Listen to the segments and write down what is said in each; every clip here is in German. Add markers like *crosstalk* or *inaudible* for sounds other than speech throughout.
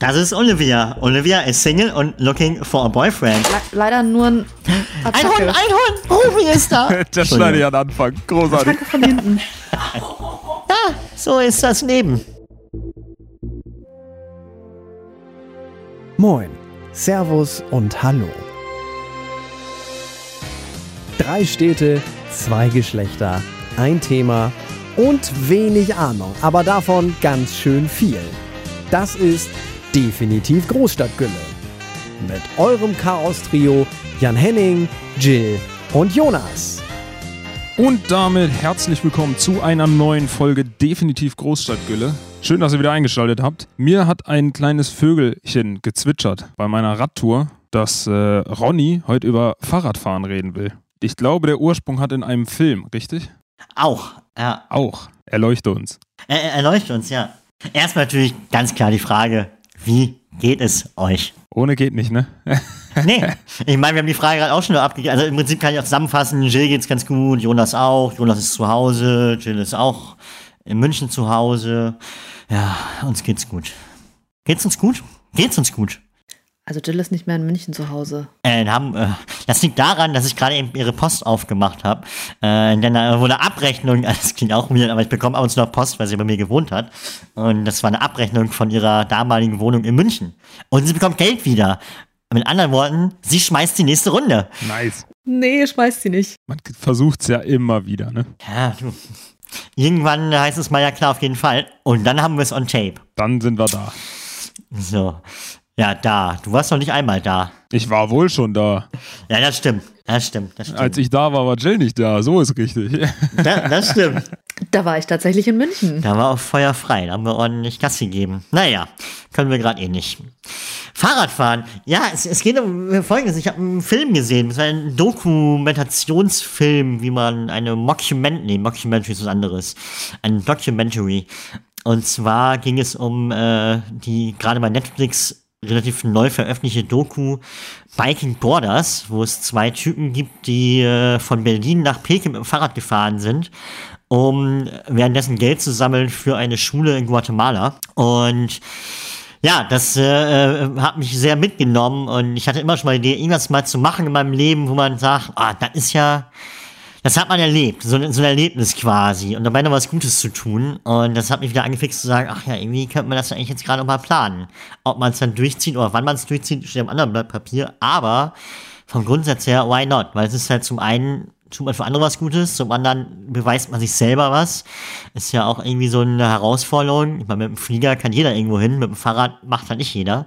Das ist Olivia. Olivia is single and looking for a boyfriend. Le leider nur ein Ein Hund, Attacke. ein Hund! Rufi ist da! *laughs* Das schneide ich an Anfang. Großartig. Attacke von hinten. Ja, so ist das Leben. Moin, Servus und Hallo. Drei Städte, zwei Geschlechter, ein Thema und wenig Ahnung, aber davon ganz schön viel. Das ist definitiv Großstadtgülle. Mit eurem Chaos-Trio Jan Henning, Jill und Jonas. Und damit herzlich willkommen zu einer neuen Folge Definitiv Großstadtgülle. Schön, dass ihr wieder eingeschaltet habt. Mir hat ein kleines Vögelchen gezwitschert bei meiner Radtour, dass äh, Ronny heute über Fahrradfahren reden will. Ich glaube, der Ursprung hat in einem Film, richtig? Auch, ja. Auch. Erleuchte uns. Er, er erleuchtet uns, ja. Erstmal natürlich ganz klar die Frage, wie geht es euch? Ohne geht nicht, ne? *laughs* Nee, ich meine, wir haben die Frage gerade auch schon abgegeben. Also im Prinzip kann ich auch zusammenfassen, Jill geht's ganz gut, Jonas auch, Jonas ist zu Hause, Jill ist auch in München zu Hause. Ja, uns geht's gut. Geht's uns gut? Geht's uns gut? Also Jill ist nicht mehr in München zu Hause. Äh, haben, äh, das liegt daran, dass ich gerade eben ihre Post aufgemacht habe. Äh, denn da wurde Abrechnung, *laughs* das klingt auch weird, aber ich bekomme ab und zu noch Post, weil sie bei mir gewohnt hat. Und das war eine Abrechnung von ihrer damaligen Wohnung in München. Und sie bekommt Geld wieder. Mit anderen Worten, sie schmeißt die nächste Runde. Nice. Nee, schmeißt sie nicht. Man versucht's ja immer wieder, ne? Ja, du. Irgendwann heißt es mal ja klar auf jeden Fall. Und dann haben wir es on tape. Dann sind wir da. So. Ja, da. Du warst noch nicht einmal da. Ich war wohl schon da. Ja, das stimmt. Das stimmt. Das stimmt. Als ich da war, war Jill nicht da. So ist richtig. *laughs* Da, das stimmt. Da war ich tatsächlich in München. Da war auch Feuer frei. Da haben wir ordentlich Gas gegeben. Naja, können wir gerade eh nicht. Fahrradfahren. Ja, es, es geht um Folgendes. Ich habe einen Film gesehen. Das war ein Dokumentationsfilm, wie man eine Mockument, nee, Mockumentary ist was anderes. Ein Documentary. Und zwar ging es um äh, die gerade bei Netflix relativ neu veröffentlichte Doku Biking Borders, wo es zwei Typen gibt, die äh, von Berlin nach Peking mit dem Fahrrad gefahren sind, um währenddessen Geld zu sammeln für eine Schule in Guatemala. Und ja, das äh, äh, hat mich sehr mitgenommen und ich hatte immer schon mal die Idee, irgendwas mal zu machen in meinem Leben, wo man sagt, ah, das ist ja, das hat man erlebt, so, ein- so ein Erlebnis quasi und dabei noch was Gutes zu tun und das hat mich wieder angefixt zu sagen, ach ja, irgendwie könnte man das eigentlich jetzt gerade mal planen. Ob man es dann durchzieht oder wann man es durchzieht, steht am anderen Blatt Papier, aber vom Grundsatz her, why not? Weil es ist halt zum einen tut man für andere was Gutes, zum anderen beweist man sich selber was. Ist ja auch irgendwie so eine Herausforderung. Ich meine, mit dem Flieger kann jeder irgendwo hin, mit dem Fahrrad macht halt nicht jeder.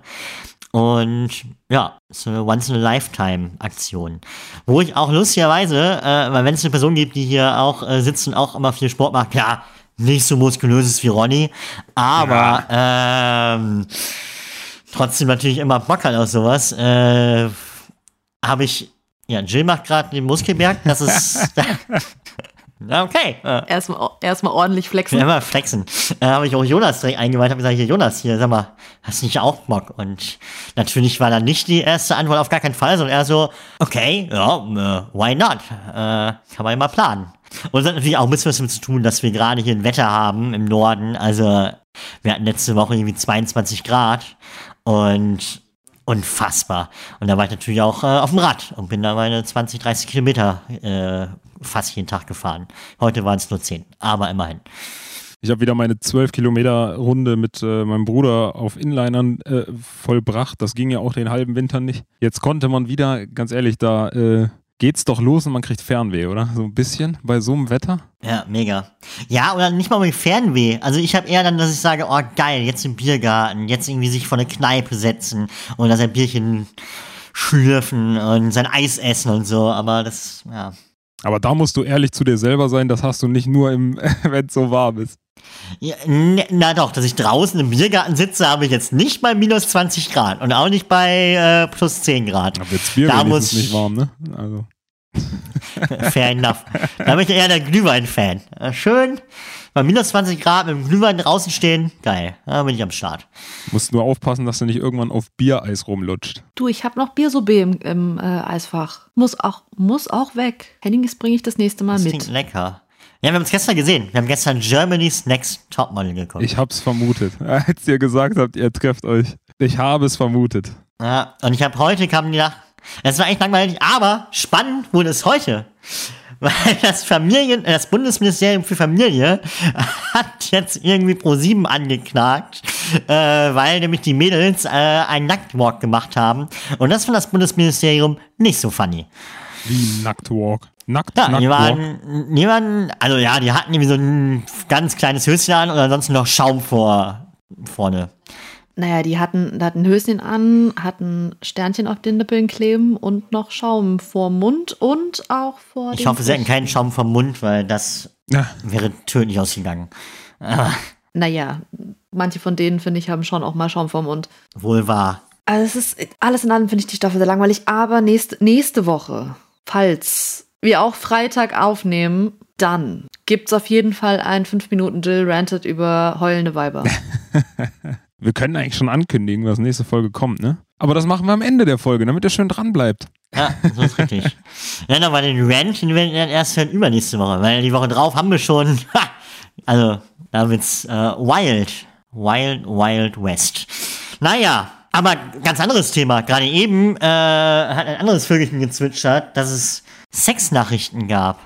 Und ja, so eine Once-in-a-Lifetime-Aktion. Wo ich auch lustigerweise, äh, weil wenn es eine Person gibt, die hier auch äh, sitzt und auch immer viel Sport macht, klar, nicht so muskulös ist wie Ronny, aber ähm, trotzdem natürlich immer Bock hat auf sowas, äh, habe ich, ja, Jill macht gerade den Muskelberg, das ist, *laughs* *laughs* okay, Erstmal erstmal ordentlich flexen. ja, mal flexen. Äh, habe ich auch Jonas direkt eingeweiht, habe gesagt, hier Jonas, hier, sag mal, hast du nicht auch Bock? Und natürlich war dann nicht die erste Antwort auf gar keinen Fall, sondern eher so, okay, ja, äh, why not? Äh, kann man ja mal planen. Und es hat natürlich auch ein bisschen was damit zu tun, dass wir gerade hier ein Wetter haben im Norden. Also wir hatten letzte Woche irgendwie 22 Grad und unfassbar. Und da war ich natürlich auch äh, auf dem Rad und bin da meine 20, 30 Kilometer äh, fast jeden Tag gefahren. Heute waren es nur 10, aber immerhin. Ich habe wieder meine 12 Kilometer Runde mit äh, meinem Bruder auf Inlinern äh, vollbracht. Das ging ja auch den halben Winter nicht. Jetzt konnte man wieder, ganz ehrlich, da äh, geht's doch los und man kriegt Fernweh, oder? So ein bisschen bei so einem Wetter. Ja, mega. Ja, oder nicht mal mit Fernweh. Also ich habe eher dann, dass ich sage, oh geil, jetzt im Biergarten, jetzt irgendwie sich vor eine Kneipe setzen und da sein Bierchen schlürfen und sein Eis essen und so. Aber das, ja. Aber da musst du ehrlich zu dir selber sein, das hast du nicht nur im, *laughs* wenn es so warm ist. ja na doch, dass ich draußen im Biergarten sitze, habe ich jetzt nicht bei minus 20 Grad und auch nicht bei äh, plus 10 Grad. Da wird's Bier Da muss- nicht warm, ne? Also. *laughs* Fair enough. Da bin ich eher der Glühwein-Fan. Äh, Schön, bei minus 20 Grad mit dem Glühwein draußen stehen, geil. Da bin ich am Start. Musst nur aufpassen, dass du nicht irgendwann auf Biereis rumlutscht. Du, ich habe noch Biersorbet im, im äh, Eisfach. Muss auch, muss auch weg. Hennings bringe ich das nächste Mal Das mit. klingt lecker. Ja, wir haben es gestern gesehen. Wir haben gestern Germany's Next Topmodel geguckt. Ich hab's vermutet. *laughs* Als ihr gesagt habt, ihr trefft euch. Ich habe es vermutet. Ja, und ich habe heute kam die nach. Es war echt langweilig, aber spannend wurde es heute. Weil das Familien, das Bundesministerium für Familie hat jetzt irgendwie pro 7 angeklagt, äh, weil nämlich die Mädels äh, einen Nacktwalk gemacht haben. Und das fand das Bundesministerium nicht so funny. Wie Nacktwalk. Nackt, Ja, die Nacktwalk. waren, die waren, also ja, die hatten irgendwie so ein ganz kleines Höschen an und ansonsten noch Schaum vor, vorne. Naja, die hatten, die hatten Höschen an, hatten Sternchen auf den Nippeln kleben und noch Schaum vor Mund und auch vor Ich hoffe, sie hatten keinen Schaum vom Mund, weil das Ja, wäre tödlich ausgegangen. Naja, manche von denen, finde ich, haben schon auch mal Schaum vor Mund. Wohl wahr. Also es ist, alles in allem finde ich die Staffel sehr langweilig, aber nächste, nächste Woche, falls wir auch Freitag aufnehmen, dann gibt es auf jeden Fall ein 5 Minuten Jill rantet über heulende Weiber. *laughs* wir können eigentlich schon ankündigen, was nächste Folge kommt, ne? Aber das machen wir am Ende der Folge, damit ihr schön dran bleibt. Ja, so ist richtig. *laughs* ja, aber den Rant, den werden wir dann erst hören übernächste Woche, weil die Woche drauf haben wir schon, *laughs* also, da wird's äh, wild. Wild, Wild West. Naja, aber ganz anderes Thema. Gerade eben äh, hat ein anderes Vögelchen gezwitschert, dass es Sexnachrichten gab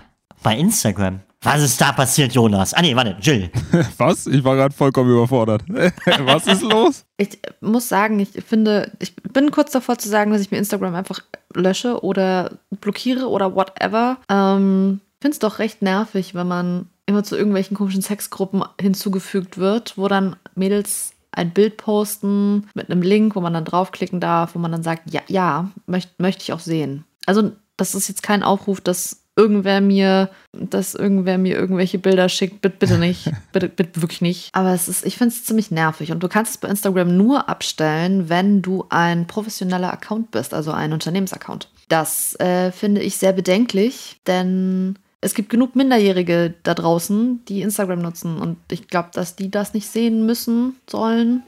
bei Instagram. Was ist da passiert, Jonas? Ah nee, warte, Jill. *laughs* Was? Ich war gerade vollkommen überfordert. *laughs* was ist los? Ich muss sagen, ich finde, ich bin kurz davor zu sagen, dass ich mir Instagram einfach lösche oder blockiere oder whatever. Ähm, finde es doch recht nervig, wenn man immer zu irgendwelchen komischen Sexgruppen hinzugefügt wird, wo dann Mädels ein Bild posten mit einem Link, wo man dann draufklicken darf, wo man dann sagt, ja, ja, möchte möcht ich auch sehen. Also das ist jetzt kein Aufruf, dass irgendwer mir, dass irgendwer mir irgendwelche Bilder schickt. Bitte, bitte nicht. *laughs* bitte, bitte wirklich nicht. Aber es ist, ich finde es ziemlich nervig. Und du kannst es bei Instagram nur abstellen, wenn du ein professioneller Account bist, also ein Unternehmensaccount. Das äh, finde ich sehr bedenklich, denn es gibt genug Minderjährige da draußen, die Instagram nutzen. Und ich glaube, dass die das nicht sehen müssen, sollen.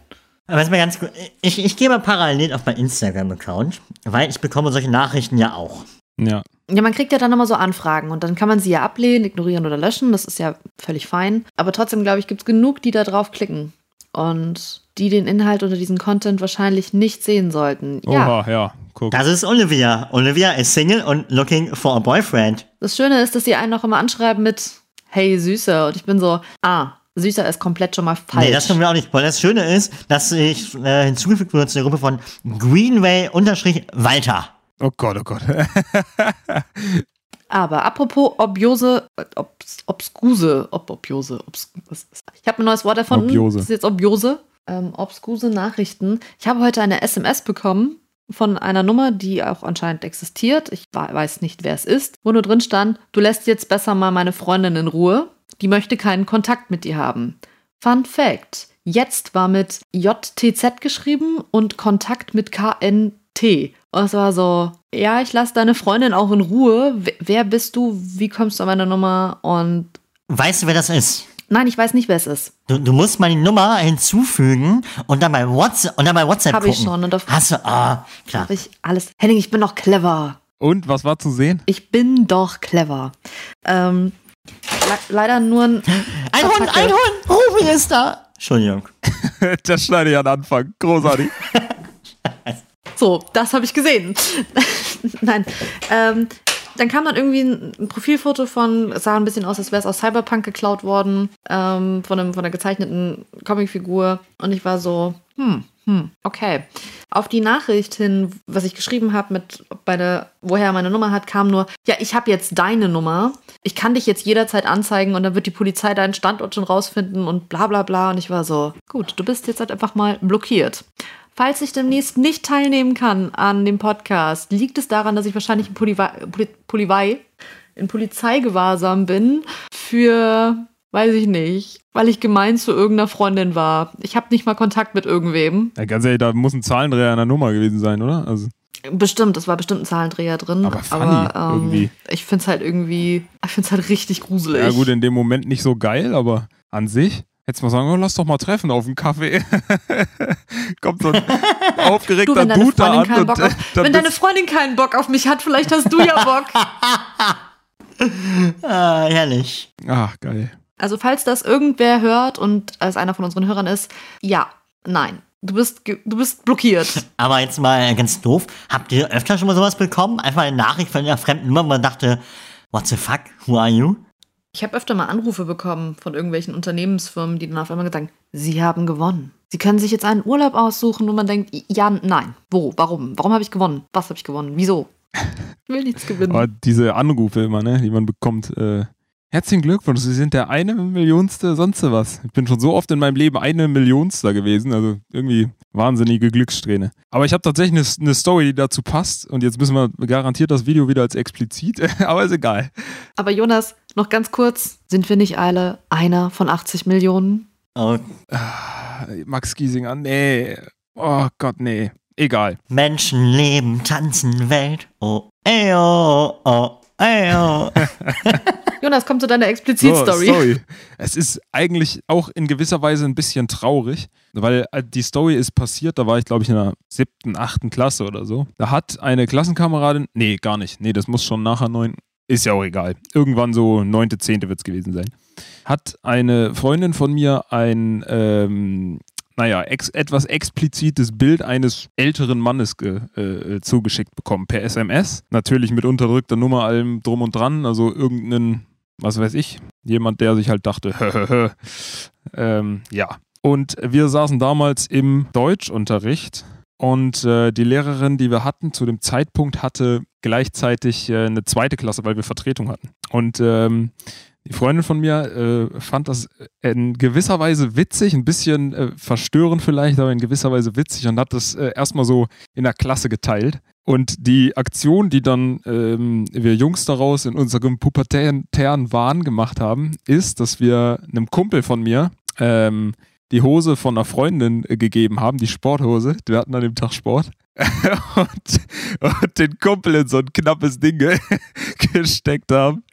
Aber jetzt mal ganz gut. Ich, ich gehe mal parallel auf meinen Instagram-Account, weil ich bekomme solche Nachrichten ja auch. Ja. Ja, man kriegt ja dann immer so Anfragen und dann kann man sie ja ablehnen, ignorieren oder löschen. Das ist ja völlig fein. Aber trotzdem, glaube ich, gibt es genug, die da drauf klicken und die den Inhalt oder diesen Content wahrscheinlich nicht sehen sollten. Ja, Oha, ja. Guck. Das ist Olivia. Olivia ist Single und looking for a boyfriend. das Schöne ist, dass sie einen auch immer anschreiben mit Hey Süßer und ich bin so, ah, Süßer ist komplett schon mal falsch. Nee, das können wir auch nicht. Weil das Schöne ist, dass ich äh, hinzugefügt wurde zu der Gruppe von Greenway-Walter. Oh Gott, oh Gott. Aber apropos Obiose, obs, obskuse, ob, Obiose, obs, ich habe ein neues Wort erfunden. Obiose. Das ist jetzt Obiose. Ähm, obskuse Nachrichten. Ich habe heute eine SMS bekommen von einer Nummer, die auch anscheinend existiert. Ich weiß nicht, wer es ist. Wo nur drin stand, du lässt jetzt besser mal meine Freundin in Ruhe. Die möchte keinen Kontakt mit dir haben. Fun Fact. Jetzt war mit JTZ geschrieben und Kontakt mit KNT. Und es war so, ja, ich lasse deine Freundin auch in Ruhe. Wer, bist du? Wie kommst du an meine Nummer? Und Weißt du, wer das ist? nein, ich weiß nicht, wer es ist. Du, du musst die Nummer hinzufügen und dann bei WhatsApp, und dann bei WhatsApp Hab gucken. ich schon. Und auf Hast du, ah, klar. hab ich alles. Henning, ich bin doch clever. Und was war zu sehen? Ich bin doch clever. Ähm, le leider nur ein. *gasps* Ein Hund, Attacke. ein Hund! Ruby ist da! *laughs* Entschuldigung. das schneide ich an Anfang. Großartig. *laughs* So, das habe ich gesehen. *laughs* Nein. Ähm, dann kam dann irgendwie ein Profilfoto von, sah ein bisschen aus, als wäre es aus Cyberpunk geklaut worden, ähm, von, einem, von einer gezeichneten Comicfigur. Und ich war so, hm, hm, okay. Auf die Nachricht hin, was ich geschrieben habe, mit bei der, woher er meine Nummer hat, kam nur, ja, ich habe jetzt deine Nummer. Ich kann dich jetzt jederzeit anzeigen und dann wird die Polizei deinen Standort schon rausfinden und bla bla bla. Und ich war so, gut, du bist jetzt halt einfach mal blockiert. Falls ich demnächst nicht teilnehmen kann an dem Podcast, liegt es daran, dass ich wahrscheinlich in, Poliwei, in Polizeigewahrsam bin für, weiß ich nicht, weil ich gemein zu irgendeiner Freundin war. Ich habe nicht mal Kontakt mit irgendwem. Ja, ganz ehrlich, da muss ein Zahlendreher an der Nummer gewesen sein, oder? Also, Bestimmt, es war bestimmt ein Zahlendreher drin. Aber funny irgendwie. Ich finde es halt irgendwie, ich finde es halt richtig gruselig. ja gut, in dem Moment nicht so geil, aber an sich du mal sagen, oh, lass doch mal treffen auf einen Kaffee. *laughs* Kommt so ein *laughs* du, aufgeregter wenn deine Dude da Freundin an keinen und Bock äh, auf, dann wenn deine Freundin keinen Bock auf mich hat, vielleicht hast du ja Bock. *laughs* Ah, herrlich. Ach, geil. Also falls das irgendwer hört und als einer von unseren Hörern ist, ja, nein. Du bist, du bist blockiert. Aber jetzt mal ganz doof. Habt ihr öfter schon mal sowas bekommen? Einfach eine Nachricht von einer fremden Nummer, wo man dachte, what the fuck, who are you? Ich habe öfter mal Anrufe bekommen von irgendwelchen Unternehmensfirmen, die dann auf einmal gesagt haben, sie haben gewonnen. Sie können sich jetzt einen Urlaub aussuchen und man denkt, ja, nein. Wo? Warum? Warum habe ich gewonnen? Was habe ich gewonnen? Wieso? *laughs* Ich will nichts gewinnen. Aber diese Anrufe immer, ne, die man bekommt. Äh, herzlichen Glückwunsch, Sie sind der eine Millionste, sonst was. Ich bin schon so oft in meinem Leben eine Millionster gewesen, also irgendwie wahnsinnige Glückssträhne. Aber ich habe tatsächlich eine, eine Story, die dazu passt und jetzt müssen wir garantiert das Video wieder als explizit, *laughs* aber ist egal. Aber Jonas, noch ganz kurz, sind wir nicht alle einer von 80 Millionen? Oh, Max Giesinger, nee. Oh Gott, nee. Egal. Menschen leben, tanzen, Welt. Oh, ey, oh, oh, ey, oh. *laughs* Jonas, komm zu deiner Explizit-Story. So, sorry. Es ist eigentlich auch in gewisser Weise ein bisschen traurig, weil äh, die Story ist passiert, da war ich glaube ich in der siebten, achten Klasse oder so. Da hat eine Klassenkameradin, nee, gar nicht, nee, das muss schon nachher neun, ist ja auch egal. Irgendwann so neunte, zehnte wird es gewesen sein. Hat eine Freundin von mir ein, ähm, naja, ex etwas explizites Bild eines älteren Mannes äh, zugeschickt bekommen per SMS. Natürlich mit unterdrückter Nummer, allem drum und dran, also irgendeinen was weiß ich, jemand, der sich halt dachte, *laughs* ähm, ja. Und wir saßen damals im Deutschunterricht und äh, die Lehrerin, die wir hatten, zu dem Zeitpunkt hatte gleichzeitig äh, eine zweite Klasse, weil wir Vertretung hatten. Und ähm, die Freundin von mir äh, fand das in gewisser Weise witzig, ein bisschen äh, verstörend vielleicht, aber in gewisser Weise witzig und hat das äh, erstmal so in der Klasse geteilt. Und die Aktion, die dann ähm, wir Jungs daraus in unserem pubertären Wahn gemacht haben, ist, dass wir einem Kumpel von mir ähm, die Hose von einer Freundin äh, gegeben haben, die Sporthose. Wir hatten an dem Tag Sport. *laughs* und, und den Kumpel in so ein knappes Ding ge *laughs* gesteckt haben.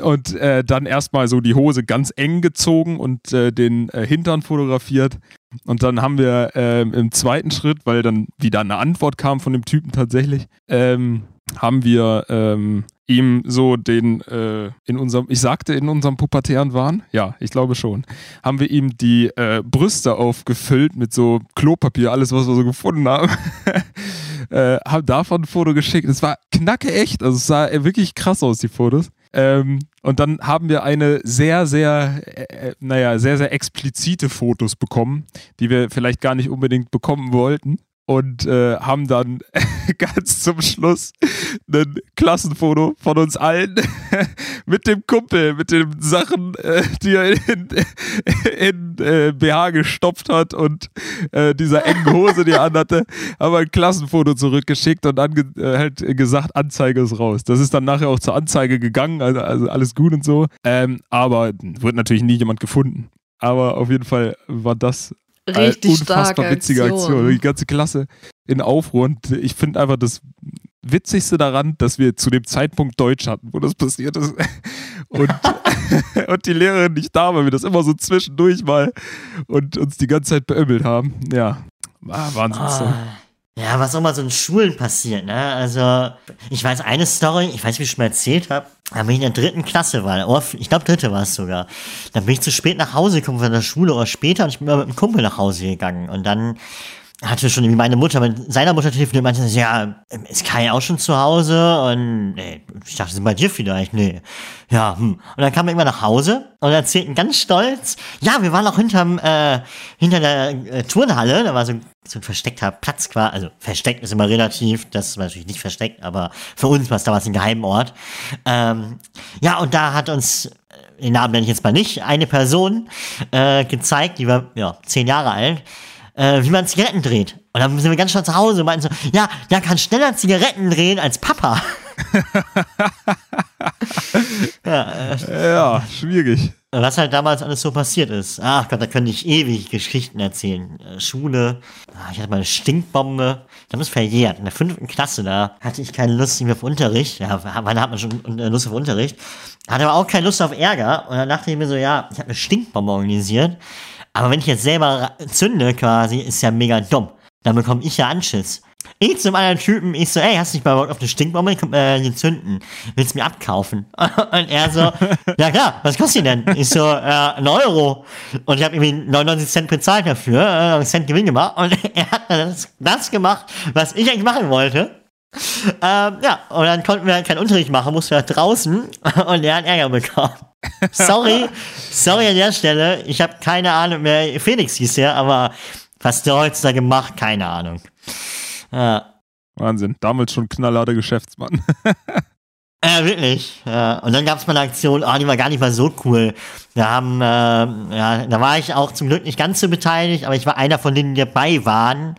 Und äh, dann erstmal so die Hose ganz eng gezogen und äh, den äh, Hintern fotografiert. Und dann haben wir ähm, im zweiten Schritt, weil dann wieder eine Antwort kam von dem Typen tatsächlich, ähm, haben wir ähm, ihm so den äh, in unserem, ich sagte in unserem pubertären Wahn, ja, ich glaube schon, haben wir ihm die äh, Brüste aufgefüllt mit so Klopapier, alles was wir so gefunden haben. *laughs* äh, haben davon ein Foto geschickt. Es war knacke echt, also es sah wirklich krass aus, die Fotos. Ähm, und dann haben wir eine sehr, sehr, äh, naja, sehr, sehr explizite Fotos bekommen, die wir vielleicht gar nicht unbedingt bekommen wollten. Und äh, haben dann *laughs* ganz zum Schluss ein Klassenfoto von uns allen *laughs* mit dem Kumpel, mit den Sachen, äh, die er in, *laughs* in äh, BH gestopft hat und äh, dieser engen Hose, die er anhatte, haben wir ein Klassenfoto zurückgeschickt und dann äh, halt gesagt, Anzeige ist raus. Das ist dann nachher auch zur Anzeige gegangen, also, also alles gut und so. Ähm, aber wird natürlich nie jemand gefunden. Aber auf jeden Fall war das Richtig unfassbar witzige Aktion. Aktion. Die ganze Klasse in Aufruhr. Und ich finde einfach das Witzigste daran, dass wir zu dem Zeitpunkt Deutsch hatten, wo das passiert ist. *laughs* Und, *laughs* und die Lehrerin nicht da, weil wir das immer so zwischendurch mal und uns die ganze Zeit beömmelt haben. Ja, war Wahnsinn. Ah. Ja, was auch mal so in Schulen passiert, ne? Also, ich weiß eine Story, ich weiß, wie ich schon mal erzählt habe, da bin ich in der dritten Klasse war, oder ich glaube dritte war es sogar. Dann bin ich zu spät nach Hause gekommen von der Schule oder später und ich bin mal mit einem Kumpel nach Hause gegangen und dann hatte schon irgendwie meine Mutter mit seiner Mutter telefoniert und meinte, ja, ist Kai auch schon zu Hause? Und nee, ich dachte, sind bei dir vielleicht? Nee. Ja, hm. Und dann kam er irgendwann nach Hause und erzählten ganz stolz, ja, wir waren auch hinterm, äh, hinter der äh, Turnhalle, da war so, so ein versteckter Platz quasi, also versteckt ist immer relativ, das war natürlich nicht versteckt, aber für uns war es damals ein Geheimort. Ähm, ja, und da hat uns äh, den Namen nenne ich jetzt mal nicht, eine Person äh, gezeigt, die war ja zehn Jahre alt, äh, wie man Zigaretten dreht. Und dann sind wir ganz schnell zu Hause und meinten so, ja, der kann schneller Zigaretten drehen als Papa. *laughs* Ja, schwierig. Was halt damals alles so passiert ist. Ach Gott, da könnte ich ewig Geschichten erzählen. Äh, Schule, ah, ich hatte mal eine Stinkbombe. Das ist verjährt. In der fünften Klasse, da hatte ich keine Lust mehr auf Unterricht. Ja, wann hat man schon äh, Lust auf Unterricht? Hatte aber auch keine Lust auf Ärger. Und dann dachte ich mir so, ja, ich habe eine Stinkbombe organisiert. Aber wenn ich jetzt selber zünde quasi, ist ja mega dumm. Dann bekomme ich ja Anschiss. Ich zum anderen Typen, ich so, ey, hast du nicht mal Bock auf eine Stinkbombe äh, gezünden? Willst du mir abkaufen? *laughs* Und er so, *laughs* ja klar, was kostet die denn? Ich so, äh, ein Euro. Und ich habe irgendwie 99 Cent bezahlt dafür, äh, einen Cent Gewinn gemacht. Und *laughs* er hat das, das gemacht, was ich eigentlich machen wollte. Ähm, ja, und dann konnten wir halt keinen Unterricht machen, mussten wir halt draußen *laughs* und er hat Ärger bekommen. Sorry, sorry an der Stelle. Ich habe keine Ahnung mehr. Felix hieß der, aber was der heutzutage gemacht, keine Ahnung. Ja. Wahnsinn. Damals schon knallharter Geschäftsmann. *laughs* Ja, wirklich. Ja. Und dann gab es mal eine Aktion, oh, die war gar nicht mal so cool. Wir haben, äh, ja, da war ich auch zum Glück nicht ganz so beteiligt, aber ich war einer von denen, die dabei waren.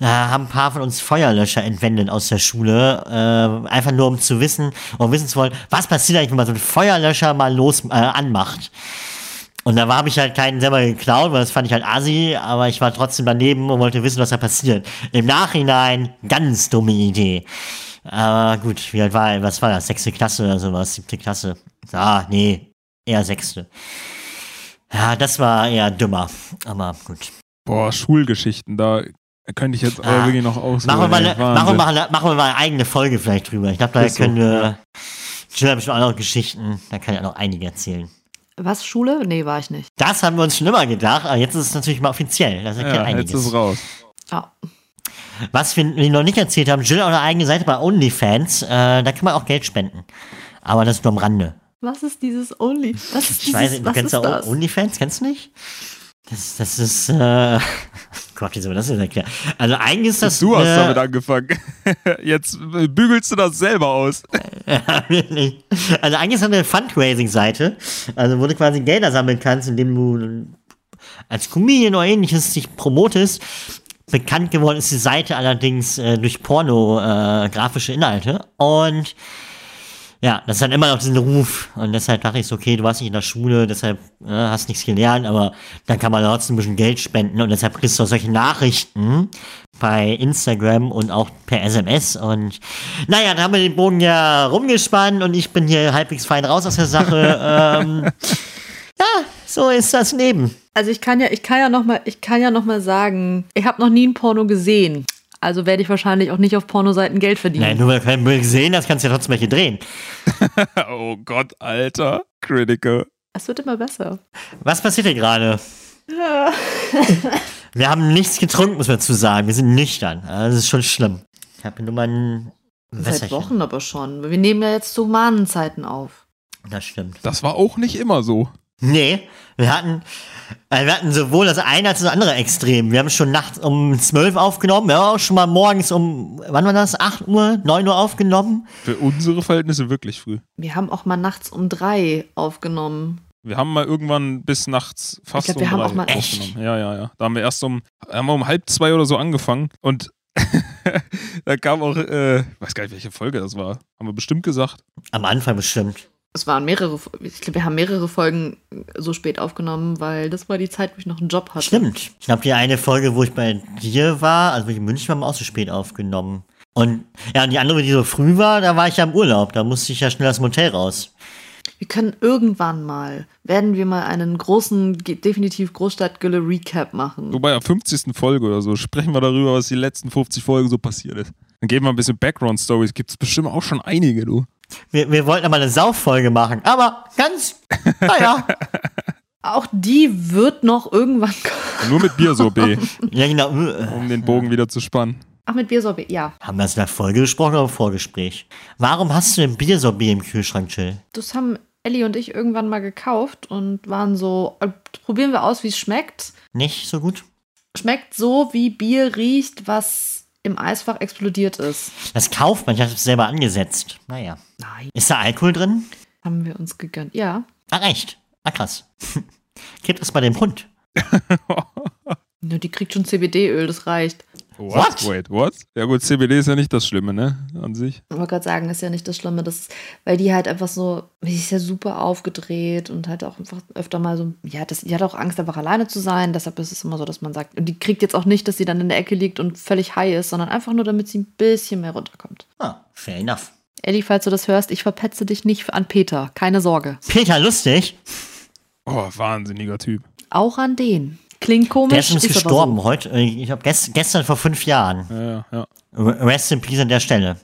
Da haben ein paar von uns Feuerlöscher entwendet aus der Schule, äh, einfach nur um zu wissen, um wissen zu wollen, was passiert eigentlich, wenn man so einen Feuerlöscher mal los äh, anmacht. Und da habe ich halt keinen selber geklaut, weil das fand ich halt assi, aber ich war trotzdem daneben und wollte wissen, was da passiert. Im Nachhinein, ganz dumme Idee. Aber gut, wie alt war? Was war das? Sechste Klasse oder sowas? Siebte Klasse? Ah, nee, eher sechste. Ja, das war eher dümmer, aber gut. Boah, Schulgeschichten, da könnte ich jetzt ah, wirklich noch aus. Machen wir, mal eine, machen, wir eine, machen wir mal eine eigene Folge vielleicht drüber. Ich glaube, da können wir. Jill hat bestimmt auch noch Geschichten, da kann ich auch noch einige erzählen. Was, Schule? Nee, war ich nicht. Das haben wir uns schon immer gedacht, aber jetzt ist es natürlich mal offiziell. Das erklärt ja, einiges. Jetzt ist es raus. Ja. Was wir, wir noch nicht erzählt haben, Jill hat eine eigene Seite bei OnlyFans. Äh, da kann man auch Geld spenden. Aber das ist nur am Rande. Was ist dieses Only? Was ist ich dieses, weiß nicht, du kennst ja OnlyFans, kennst du nicht? Das, das ist, äh, *laughs* Gott, wie soll man das denn erklären? Also eigentlich ist das. Du hast äh, damit angefangen. *laughs* Jetzt bügelst du das selber aus. *laughs* Also eigentlich ist das eine Fundraising-Seite, also wo du quasi Gelder sammeln kannst, indem du als Comedian oder ähnliches dich promotest. Bekannt geworden ist die Seite allerdings äh, durch pornografische äh, Inhalte. Und ja, das ist dann immer noch diesen Ruf. Und deshalb dachte ich so, okay, du warst nicht in der Schule, deshalb äh, hast nichts gelernt, aber dann kann man trotzdem ein bisschen Geld spenden. Und deshalb kriegst du auch solche Nachrichten bei Instagram und auch per SMS. Und naja, da haben wir den Bogen ja rumgespannt und ich bin hier halbwegs fein raus aus der Sache. *laughs* ähm, ja, so ist das Leben. Also ich kann ja, ich kann ja noch mal, ich kann ja noch mal sagen, ich habe noch nie ein Porno gesehen. Also werde ich wahrscheinlich auch nicht auf Pornoseiten Geld verdienen. Nein, nur weil du gesehen hast, kannst du ja trotzdem welche drehen. *laughs* oh Gott, Alter. Critical. Es wird immer besser. Was passiert hier gerade? Ja. *laughs* wir haben nichts getrunken, muss man dazu sagen. Wir sind nüchtern. Das ist schon schlimm. Ich habe nur mal ein Seit Wochen aber schon. Wir nehmen ja jetzt so Mahnenzeiten auf. Das stimmt. Das war auch nicht immer so. Nee, wir hatten, wir hatten sowohl das eine als das andere Extrem. Wir haben schon nachts um 12 aufgenommen, wir haben auch schon mal morgens um, wann war das? 8 Uhr, 9 Uhr aufgenommen. Für unsere Verhältnisse wirklich früh. Wir haben auch mal nachts um 3 aufgenommen. Wir haben mal irgendwann bis nachts fast ich glaub, wir um haben auch mal echt? Ja, ja, ja. Da haben wir erst um, haben wir um halb zwei oder so angefangen und *laughs* da kam auch, äh, ich weiß gar nicht, welche Folge das war. Haben wir bestimmt gesagt. Am Anfang bestimmt. Es waren mehrere, ich glaube, wir haben mehrere Folgen so spät aufgenommen, weil das war die Zeit, wo ich noch einen Job hatte. Stimmt. Ich glaube, die eine Folge, wo ich bei dir war, also wo ich in München war, haben wir auch so spät aufgenommen. Und ja, und die andere, die so früh war, da war ich ja im Urlaub. Da musste ich ja schnell aus dem Hotel raus. Wir können irgendwann mal, werden wir mal einen großen, definitiv Großstadtgülle-Recap machen. So bei der 50. Folge oder so sprechen wir darüber, was die letzten 50 Folgen so passiert ist. Dann geben wir ein bisschen Background-Stories. Gibt es bestimmt auch schon einige, du. Wir, wir wollten mal eine Sauffolge machen, aber ganz, naja. *laughs* Auch die wird noch irgendwann kommen. Nur mit Biersorbet. *laughs* ja, genau. Um den Bogen wieder zu spannen. Ach, mit Biersorbet, ja. Haben wir das in der Folge gesprochen oder im Vorgespräch? Warum hast du denn Biersorbet im Kühlschrank, Chill? Das haben Ellie und ich irgendwann mal gekauft und waren so, äh, probieren wir aus, wie es schmeckt. Nicht so gut? Schmeckt so, wie Bier riecht, was im Eisfach explodiert ist. Das kauft man, ich habe es selber angesetzt. Naja. Nein. Ist da Alkohol drin? Haben wir uns gegönnt, ja. Ach, echt? Ah, krass. *laughs* Gibt es bei dem Hund? *laughs* ja, die kriegt schon CBD-Öl, das reicht. What? Wait, what? Ja gut, CBD ist ja nicht das Schlimme, ne? An sich. Ich wollte gerade sagen, ist ja nicht das Schlimme, das, weil die halt einfach so, die ist ja super aufgedreht und halt auch einfach öfter mal so, ja, das, die hat auch Angst, einfach alleine zu sein. Deshalb ist es immer so, dass man sagt, und die kriegt jetzt auch nicht, dass sie dann in der Ecke liegt und völlig high ist, sondern einfach nur, damit sie ein bisschen mehr runterkommt. Ah, fair enough. Eddie, falls du das hörst, ich verpetze dich nicht an Peter. Keine Sorge. Peter, lustig. Oh, wahnsinniger Typ. Auch an den. Klingt komisch. Der ist aber gestorben so. heute. Ich glaube, gest, gestern vor fünf Jahren. Ja, ja, ja. Rest in Peace an der Stelle.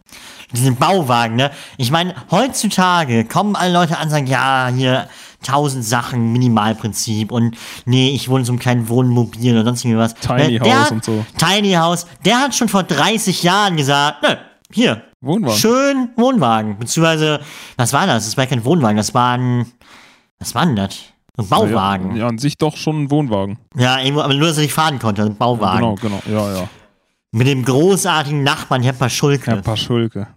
Diesen Bauwagen, ne? Ich meine, heutzutage kommen alle Leute an und sagen, ja, hier tausend Sachen, Minimalprinzip und nee, ich wohne in so einem kleinen Wohnmobil oder sonst irgendwas. Tiny Ne, der House und so. Tiny House, der hat schon vor 30 Jahren gesagt, ne, hier, Wohnwagen. schön Wohnwagen. Beziehungsweise, was war das? Das war kein Wohnwagen, das war ein, was war denn das? Ein Bauwagen. Ja, ja, an sich doch schon ein Wohnwagen. Ja, irgendwo, aber nur, dass er nicht fahren konnte, ein Bauwagen. Genau, genau. Ja, ja. Mit dem großartigen Nachbarn Herr Paschulke. Herr Paschulke.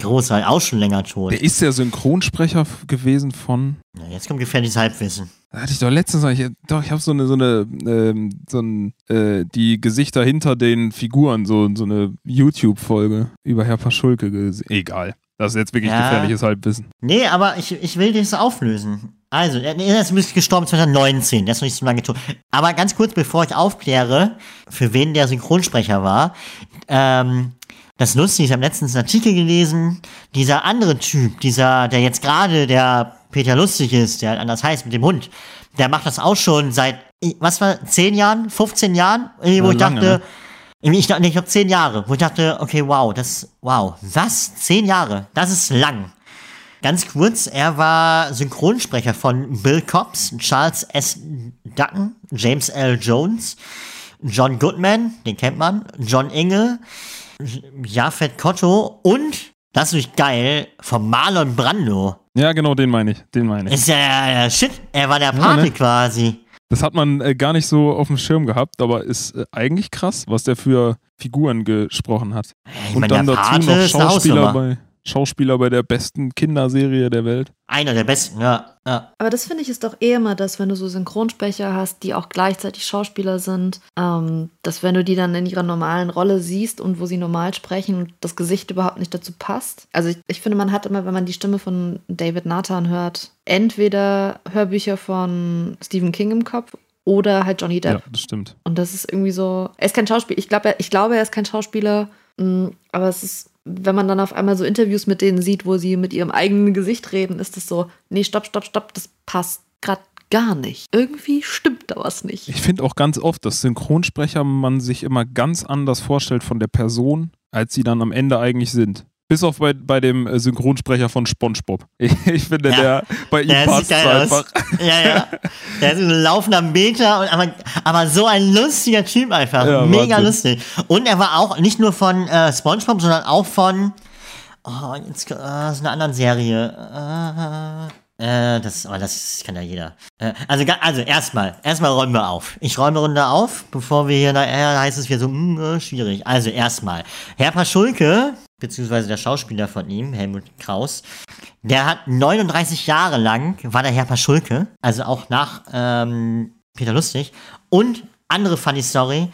Großartig, auch schon länger tot. Der ist der Synchronsprecher gewesen von. Ja, jetzt kommt gefährliches Halbwissen. Da hatte ich doch letztens, ich, doch, ich habe so eine, so eine, ähm, so ein, äh, die Gesichter hinter den Figuren, so, so eine YouTube-Folge über Herr Paschulke gesehen. Egal. Das ist jetzt wirklich Ja. gefährliches Halbwissen. Nee, aber ich, ich will das auflösen. Also, er ist müsste gestorben 2019, der ist noch nicht so lange tot. Aber ganz kurz, bevor ich aufkläre, für wen der Synchronsprecher war, ähm, das Lustige, ich habe letztens einen Artikel gelesen, dieser andere Typ, dieser, der jetzt gerade der Peter Lustig ist, der halt anders heißt, mit dem Hund, der macht das auch schon seit, was war, 10 Jahren, 15 Jahren, wo ich lange, dachte, ne? ich, dachte, ich glaube 10 Jahre, wo ich dachte, okay, wow, das, wow, was? 10 Jahre, das ist lang. Ganz kurz, er war Synchronsprecher von Bill Cobbs, Charles S. Dutton, James L. Jones, John Goodman, den kennt man, John Inge, Jafet Kotto und, das ist natürlich geil, von Marlon Brando. Ja, genau, den meine ich. Den meine ich. Ist ja der Shit, er war der Pate ne? quasi. Das hat man äh, gar nicht so auf dem Schirm gehabt, aber ist äh, eigentlich krass, was der für Figuren gesprochen hat. Ich Und meine, dann der dazu Pate noch Schauspieler bei, Schauspieler bei der besten Kinderserie der Welt. Einer der besten, ja. ja. Aber das finde ich ist doch eh immer das, wenn du so Synchronsprecher hast, die auch gleichzeitig Schauspieler sind, ähm, dass wenn du die dann in ihrer normalen Rolle siehst und wo sie normal sprechen und das Gesicht überhaupt nicht dazu passt. Also ich, ich finde, man hat immer, wenn man die Stimme von David Nathan hört, entweder Hörbücher von Stephen King im Kopf oder halt Johnny Depp. Ja, das stimmt. Und das ist irgendwie so. Er ist kein Schauspieler. Ich glaube, er, ich glaube, er ist kein Schauspieler. mm, Aber es ist, wenn man dann auf einmal so Interviews mit denen sieht, wo sie mit ihrem eigenen Gesicht reden, ist es so, nee, stopp, stopp, stopp, das passt gerade gar nicht. Irgendwie stimmt da was nicht. Ich finde auch ganz oft, dass Synchronsprecher man sich immer ganz anders vorstellt von der Person, als sie dann am Ende eigentlich sind. Bis auf bei, bei dem äh, Synchronsprecher von SpongeBob. *laughs* Ich, finde, Ja. der bei ihm Der passt einfach. aus. Ja, ja. Der ist ein laufender Meter, und, aber, aber so ein lustiger Typ einfach. Ja, Mega Wahnsinn. lustig. Und er war auch nicht nur von äh, Spongebob, sondern auch von. Oh, jetzt äh, so einer anderen Serie. Äh, äh, das, oh, das kann ja jeder. Äh, also, also erstmal, erstmal räumen wir auf. Ich räume Runde auf, bevor wir hier nachher heißt es wieder so, hm, äh, schwierig. Also erstmal, Herr Paschulke, beziehungsweise der Schauspieler von ihm, Helmut Kraus, der hat 39 Jahre lang, war der Herr Paschulke, also auch nach ähm, Peter Lustig. Und andere funny Story,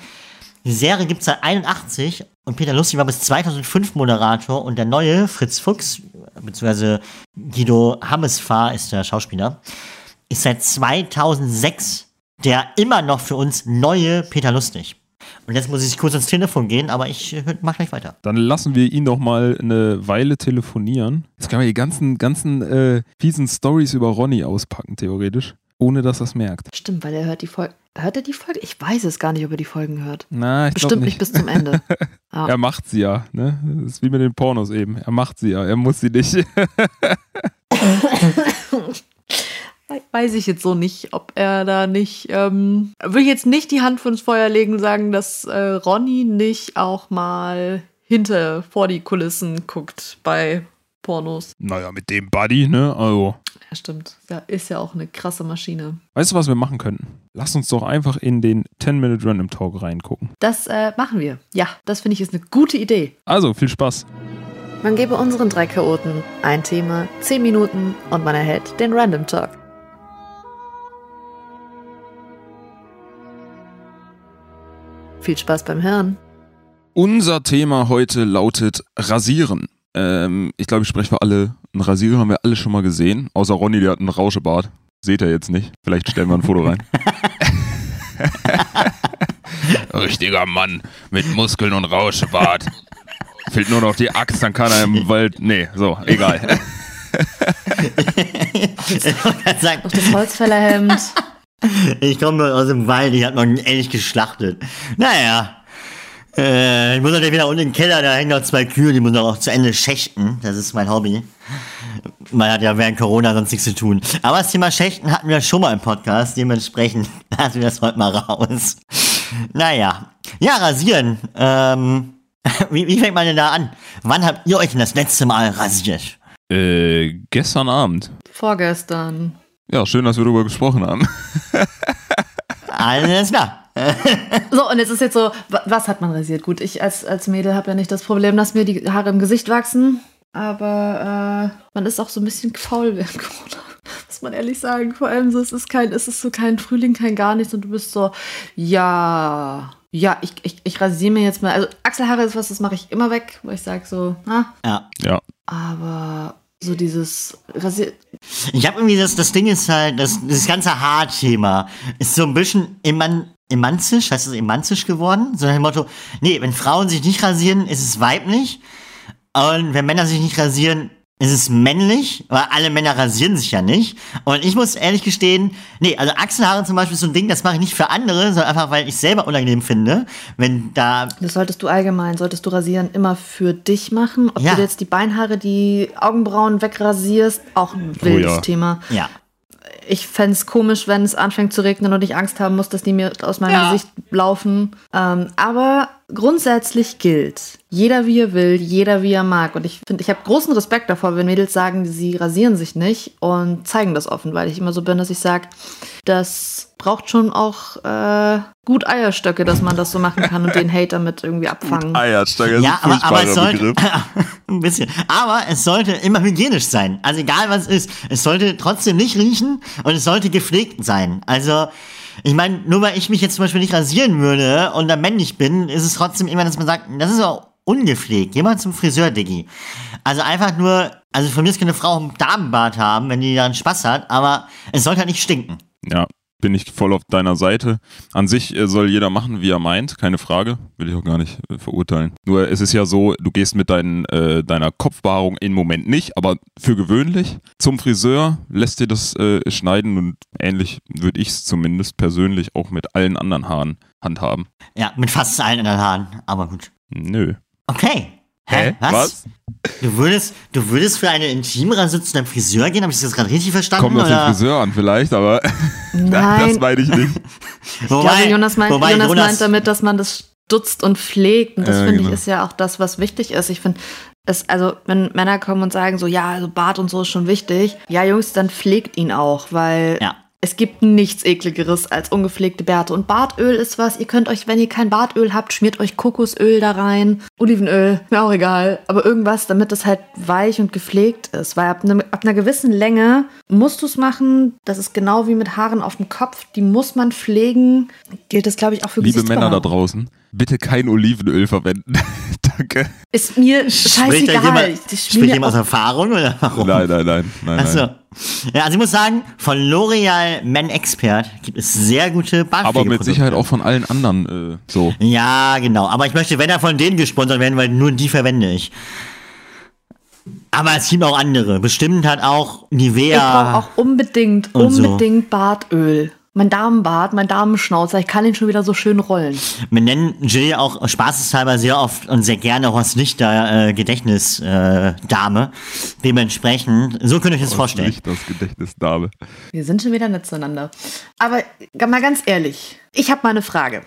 die Serie gibt es seit 81 und Peter Lustig war bis 2005 Moderator und der neue Fritz Fuchs, beziehungsweise Guido Hammesfahr ist der Schauspieler, ist seit 2006 der immer noch für uns neue Peter Lustig. Und jetzt muss ich kurz ans Telefon gehen, aber ich äh, mach gleich weiter. Dann lassen wir ihn doch mal eine Weile telefonieren. Jetzt können wir die ganzen, ganzen äh, fiesen Stories über Ronny auspacken, theoretisch. Ohne dass er es merkt. Stimmt, weil er hört die Folge. Hört er die Folge? Ich weiß es gar nicht, ob er die Folgen hört. Na, ich glaube Bestimmt nicht. nicht. bis zum Ende. *laughs* Ja. Er macht sie ja, ne? Das ist wie mit den Pornos eben. Er macht sie ja, er muss sie nicht. *laughs* *laughs* Weiß ich jetzt so nicht, ob er da nicht. Ähm, will ich jetzt nicht die Hand ins Feuer legen und sagen, dass äh, Ronny nicht auch mal hinter vor die Kulissen guckt bei Pornos. naja, mit dem Buddy, ne? Also. Ja, stimmt. Ja, ist ja auch eine krasse Maschine. Weißt du, was wir machen könnten? Lass uns doch einfach in den 10-Minute Random Talk reingucken. Das äh, machen wir. Ja, das finde ich ist eine gute Idee. Also, viel Spaß. Man gebe unseren drei Chaoten ein Thema, 10 Minuten und man erhält den Random Talk. Viel Spaß beim Hören. Unser Thema heute lautet Rasieren. Ähm, ich glaube, ich spreche für alle. Einen Rasierer haben wir alle schon mal gesehen. Außer Ronny, der hat einen Rauschebart. Seht ihr jetzt nicht. Vielleicht stellen wir ein Foto rein. *laughs* Richtiger Mann mit Muskeln und Rauschebart. Fehlt nur noch die Axt, dann kann er im Wald. Nee, so, egal. *laughs* ich wollte gerade sagen, Noch das Holzfällerhemd. Ich komme nur aus dem Wald, ich hab noch einen Elch geschlachtet. Naja. Äh, ich muss natürlich wieder unten im Keller, da hängen noch zwei Kühe, die muss noch auch zu Ende schächten. Das ist mein Hobby. Man hat ja während Corona sonst nichts zu tun. Aber das Thema Schächten hatten wir schon mal im Podcast, dementsprechend *laughs* lassen wir das heute mal raus. Naja. Ja, rasieren. Ähm, *laughs* wie, wie fängt man denn da an? Wann habt ihr euch denn das letzte Mal rasiert? Äh, gestern Abend. Vorgestern. Ja, schön, dass wir darüber gesprochen haben. Alles klar. *laughs* So, und jetzt ist jetzt so, wa- was hat man rasiert? Gut, ich als, als Mädel habe ja nicht das Problem, dass mir die Haare im Gesicht wachsen. Aber äh, man ist auch so ein bisschen faul während *laughs* Corona. Muss man ehrlich sagen. Vor allem so, es ist kein, es ist so kein Frühling, kein gar nichts und du bist so, ja, ja, ich, ich, ich rasiere mir jetzt mal. Also Achselhaare ist was, das mache ich immer weg, weil ich sage so, ah, Ja. Ja. aber so dieses Rasier. Ich habe irgendwie das, das Ding ist halt, das, das ganze Haarthema ist so ein bisschen eman, emanzisch, heißt es emanzisch geworden? So nach dem Motto, nee, wenn Frauen sich nicht rasieren, ist es weiblich. Und wenn Männer sich nicht rasieren, ist es männlich, weil alle Männer rasieren sich ja nicht. Und ich muss ehrlich gestehen, nee, also Achselhaare zum Beispiel ist so ein Ding, das mache ich nicht für andere, sondern einfach, weil ich selber unangenehm finde, wenn da Das solltest du allgemein, solltest du Rasieren immer für dich machen. Ob Ja. du jetzt die Beinhaare, die Augenbrauen wegrasierst, auch ein wildes ja. Thema. ja, Ich fände es komisch, wenn es anfängt zu regnen und ich Angst haben muss, dass die mir aus meinem Ja. Gesicht laufen. Ähm, aber grundsätzlich gilt, jeder wie er will, jeder wie er mag. Und ich finde, ich habe großen Respekt davor, wenn Mädels sagen, sie rasieren sich nicht und zeigen das offen, weil ich immer so bin, dass ich sage, das braucht schon auch äh, gut Eierstöcke, dass man das so machen kann und den Hater mit irgendwie abfangen. Eierstöcke ist Ja, ein aber, aber es sollte *laughs* ein bisschen. Aber es sollte immer hygienisch sein. Also egal was es ist, es sollte trotzdem nicht riechen und es sollte gepflegt sein. Also ich meine, nur weil ich mich jetzt zum Beispiel nicht rasieren würde und dann männlich bin, ist es trotzdem immer, dass man sagt, das ist auch ungepflegt. Geh mal zum Friseur, Diggi. Also einfach nur, also von mir ist keine Frau einen Damenbart haben, wenn die dann Spaß hat, aber es sollte halt nicht stinken. Ja, bin ich voll auf deiner Seite. An sich äh, soll jeder machen, wie er meint, keine Frage. Will ich auch gar nicht äh, verurteilen. Nur es ist ja so, du gehst mit deinen, äh, deiner Kopfbehaarung im Moment nicht, aber für gewöhnlich zum Friseur, lässt dir das äh, schneiden und ähnlich würde ich es zumindest persönlich auch mit allen anderen Haaren handhaben. Ja, mit fast allen anderen Haaren, aber gut. Nö. Okay. Hä? Was? Du würdest, du würdest für eine Intimrasur zu deinem Friseur gehen? Habe ich das jetzt gerade richtig verstanden? Kommt auf den? Friseur an vielleicht, aber *laughs* Nein, das meine ich nicht. *laughs* Ich glaube, Jonas, meint, wobei Jonas, Jonas- meint damit, dass man das stutzt und pflegt. Und das Ja, finde genau. ich ist ja auch das, was wichtig ist. Ich finde, es, also, wenn Männer kommen und sagen so, ja, also Bart und so ist schon wichtig, ja, Jungs, dann pflegt ihn auch, weil Ja. Es gibt nichts ekligeres als ungepflegte Bärte. Und Bartöl ist was, ihr könnt euch, wenn ihr kein Bartöl habt, schmiert euch Kokosöl da rein, Olivenöl, mir auch egal, aber irgendwas, damit es halt weich und gepflegt ist. Weil ab, ne, ab einer gewissen Länge musst du es machen. Das ist genau wie mit Haaren auf dem Kopf. Die muss man pflegen. Gilt das, glaube ich, auch für Liebe Männer da draußen, bitte kein Olivenöl verwenden. *laughs* Danke. Ist mir scheißegal. jemand, Ich spricht jemand aus Erfahrung oder warum? Nein, nein, nein. nein, Achso. Ja, also ich muss sagen, von L'Oreal Men Expert gibt es sehr gute Aber mit Bartpflegeprodukte. Sicherheit auch von allen anderen äh, so. Ja, genau. Aber ich möchte, wenn er von denen gesponsert werden, weil nur die verwende ich. Aber es gibt auch andere. Bestimmt hat auch Ich brauche Nivea. auch unbedingt, Und so. unbedingt Bartöl. Mein Damenbart, mein Damenschnauzer, ich kann ihn schon wieder so schön rollen. Wir nennen Jill auch spaßeshalber sehr oft und sehr gerne Horst Lichter äh, Gedächtnisdame. Äh. Dementsprechend, so könnt ihr euch das vorstellen. Nicht das Gedächtnisdame. Wir sind schon wieder nett zueinander. Aber g- mal ganz ehrlich, ich habe mal eine Frage.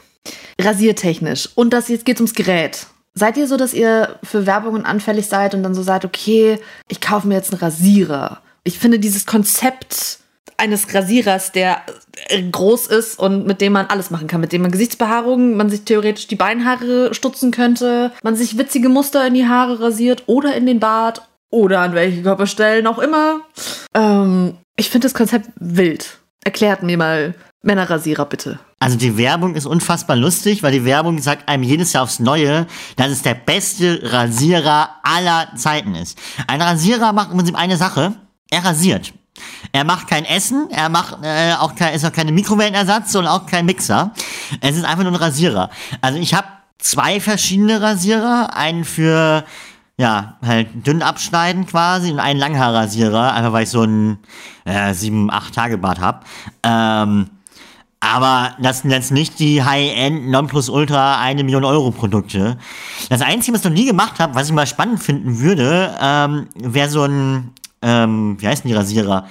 Rasiertechnisch. Und das jetzt geht ums Gerät. Seid ihr so, dass ihr für Werbungen anfällig seid und dann so seid, okay, ich kaufe mir jetzt einen Rasierer. Ich finde dieses Konzept eines Rasierers, der äh, groß ist und mit dem man alles machen kann, mit dem man Gesichtsbehaarung, man sich theoretisch die Beinhaare stutzen könnte, man sich witzige Muster in die Haare rasiert oder in den Bart oder an welche Körperstellen auch immer. Ähm, ich finde das Konzept wild. Erklärt mir mal Männerrasierer bitte. Also die Werbung ist unfassbar lustig, weil die Werbung sagt einem jedes Jahr aufs Neue, dass es der beste Rasierer aller Zeiten ist. Ein Rasierer macht im Prinzip eine Sache, er rasiert. Er macht kein Essen, er macht äh, auch kein, ist auch keine Mikrowellenersatz und auch kein Mixer. Es ist einfach nur ein Rasierer. Also ich habe zwei verschiedene Rasierer, einen für ja, halt dünn abschneiden quasi und einen Langhaarrasierer, einfach weil ich so einen äh, 7, 8 Tage Bart hab. Ähm, Aber das sind jetzt nicht die High-End Nonplusultra eine Million Euro Produkte. Das Einzige, was ich noch nie gemacht habe, was ich mal spannend finden würde, ähm, wäre so ein, ähm, wie heißen die Rasierer?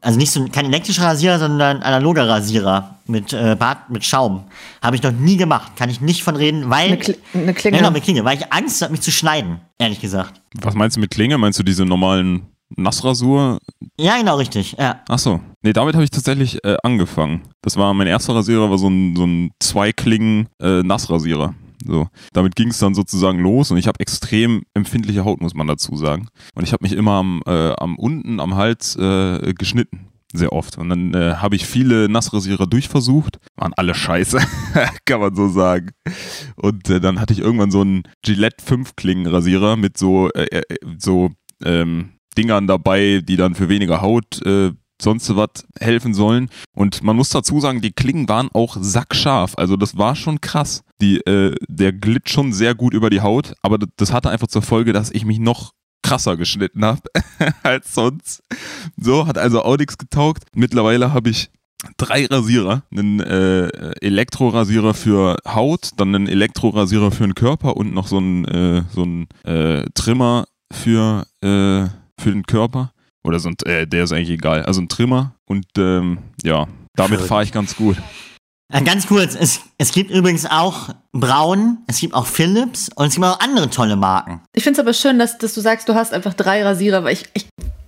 Also nicht so ein, kein elektrischer Rasierer, sondern analoger Rasierer mit äh, Bart, mit Schaum. Habe ich noch nie gemacht. Kann ich nicht von reden, weil. Eine, Kli eine Klinge. Genau, mit Klinge, weil ich Angst habe, mich zu schneiden, ehrlich gesagt. Was meinst du mit Klinge? Meinst du diese normalen Nassrasur? Ja, genau, richtig. Ja. Ach so. Nee, damit habe ich tatsächlich äh, angefangen. Das war mein erster Rasierer, war so ein, so ein Zweiklingen äh, Nassrasierer. So, damit ging es dann sozusagen los und ich habe extrem empfindliche Haut, muss man dazu sagen. Und ich habe mich immer am, äh, am unten am Hals äh, geschnitten. Sehr oft. Und dann äh, habe ich viele Nassrasierer durchversucht. Waren alle scheiße, *laughs* kann man so sagen. Und äh, dann hatte ich irgendwann so einen Gillette 5-Klingen-Rasierer mit so, äh, äh, so ähm, Dingern dabei, die dann für weniger Haut äh, sonst was helfen sollen. Und man muss dazu sagen, die Klingen waren auch sackscharf. Also das war schon krass. Die, äh, der glitt schon sehr gut über die Haut, aber das hatte einfach zur Folge, dass ich mich noch krasser geschnitten habe *laughs* als sonst. So, hat also auch nichts getaugt. Mittlerweile habe ich drei Rasierer. Einen äh, Elektrorasierer für Haut, dann einen Elektrorasierer für den Körper und noch so einen, äh, so einen äh, Trimmer für, äh, für den Körper. Oder so ein, äh, der ist eigentlich egal. Also ein Trimmer und ähm, ja, damit fahre ich ganz gut. Äh, Ganz kurz, es, es gibt übrigens auch Braun, es gibt auch Philips und es gibt auch andere tolle Marken. Ich finde es aber schön, dass, dass du sagst, du hast einfach drei Rasierer, weil ich, ich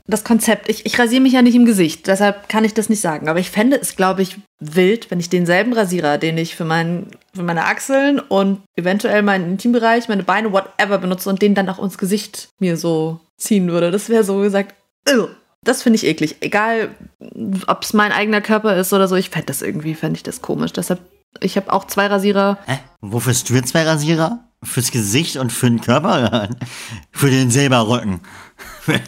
das Konzept, ich, ich rasiere mich ja nicht im Gesicht, deshalb kann ich das nicht sagen. Aber ich fände es, glaube ich, wild, wenn ich denselben Rasierer, den ich für, mein, für meine Achseln und eventuell meinen Intimbereich, meine Beine, whatever benutze und den dann auch ins Gesicht mir so ziehen würde. Das wäre so gesagt. Das finde ich eklig. Egal, ob es mein eigener Körper ist oder so, ich fände das irgendwie, fände ich das komisch. Deshalb, ich habe auch zwei Rasierer. Hä? Wofür hast du jetzt zwei Rasierer? Fürs Gesicht und für den Körper? *laughs* für den Silberrücken.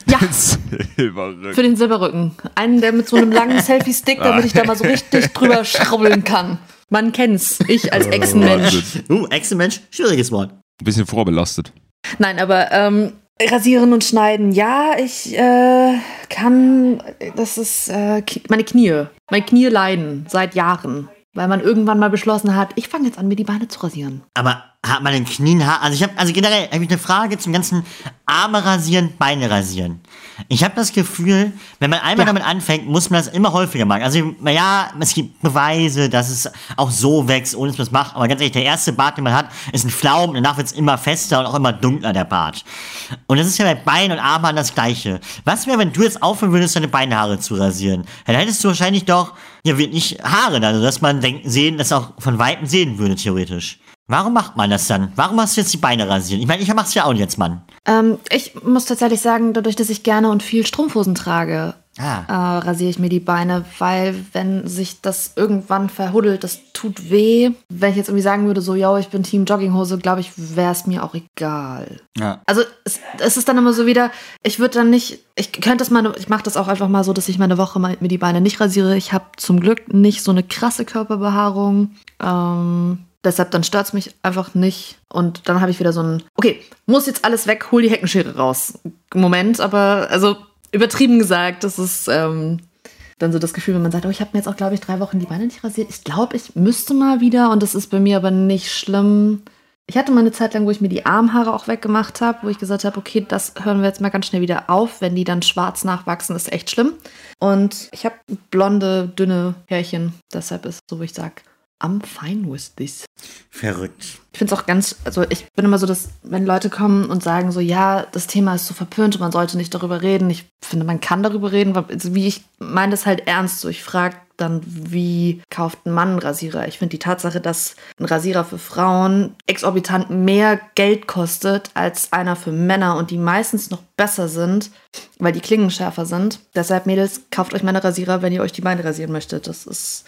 Ja, *laughs* Silberrücken. für den Silberrücken. Einen, der mit so einem langen *laughs* Selfie-Stick, damit ich da mal so richtig drüber schraubeln kann. Man kennt's. Ich als Echsenmensch. Wahnsinn. Uh, Echsenmensch, schwieriges Wort. Ein bisschen vorbelastet. Nein, aber ähm, rasieren und schneiden, ja, ich äh, kann, das ist äh, meine Knie. Meine Knie leiden seit Jahren, weil man irgendwann mal beschlossen hat, ich fange jetzt an, mir die Beine zu rasieren. Aber hat man den Knien Haar? Also ich habe, also generell habe ich eine Frage zum ganzen Arme rasieren, Beine rasieren. Ich habe das Gefühl, wenn man einmal Ja. damit anfängt, muss man das immer häufiger machen. Also ja, es gibt Beweise, dass es auch so wächst, ohne dass man es macht. Aber ganz ehrlich, der erste Bart, den man hat, ist ein Pflaum. Danach wird es immer fester und auch immer dunkler der Bart. Und das ist ja bei Beinen und Armen das Gleiche. Was wäre, wenn du jetzt aufhören würdest, deine Beinhaare zu rasieren? Dann hättest du wahrscheinlich doch ja wirklich Haare, dann, dass man denken, sehen, das auch von weitem sehen würde theoretisch. Warum macht man das dann? Warum hast du jetzt die Beine rasieren? Ich meine, ich mach's ja auch jetzt, Mann. Ähm, ich muss tatsächlich sagen, dadurch, dass ich gerne und viel Strumpfhosen trage, Ah. äh, rasiere ich mir die Beine, weil wenn sich das irgendwann verhuddelt, das tut weh. Wenn ich jetzt irgendwie sagen würde, so, yo, ich bin Team Jogginghose, glaube ich, wäre es mir auch egal. Ja. Also es, es ist dann immer so wieder, ich würde dann nicht, ich könnte das mal, ich mache das auch einfach mal so, dass ich meine Woche mal mir die Beine nicht rasiere. Ich habe zum Glück nicht so eine krasse Körperbehaarung. Ähm, deshalb dann stört es mich einfach nicht. Und dann habe ich wieder so ein, okay, muss jetzt alles weg, hol die Heckenschere raus. Moment, aber also übertrieben gesagt, das ist ähm, dann so das Gefühl, wenn man sagt, oh, ich habe mir jetzt auch, glaube ich, drei Wochen die Beine nicht rasiert. Ich glaube, ich müsste mal wieder und das ist bei mir aber nicht schlimm. Ich hatte mal eine Zeit lang, wo ich mir die Armhaare auch weggemacht habe, wo ich gesagt habe, okay, das hören wir jetzt mal ganz schnell wieder auf. Wenn die dann schwarz nachwachsen, ist echt schlimm. Und ich habe blonde, dünne Härchen. Deshalb ist es so, wo ich sage, I'm fine with this. Verrückt. Ich finde es auch ganz, also ich bin immer so, dass wenn Leute kommen und sagen so, ja, das Thema ist so verpönt und man sollte nicht darüber reden. Ich finde, man kann darüber reden, weil, also wie ich meine das halt ernst. So, ich frage dann, wie kauft ein Mann einen Rasierer? Ich finde die Tatsache, dass ein Rasierer für Frauen exorbitant mehr Geld kostet als einer für Männer und die meistens noch besser sind, weil die Klingen schärfer sind. Deshalb, Mädels, kauft euch meine Rasierer, wenn ihr euch die Beine rasieren möchtet. Das ist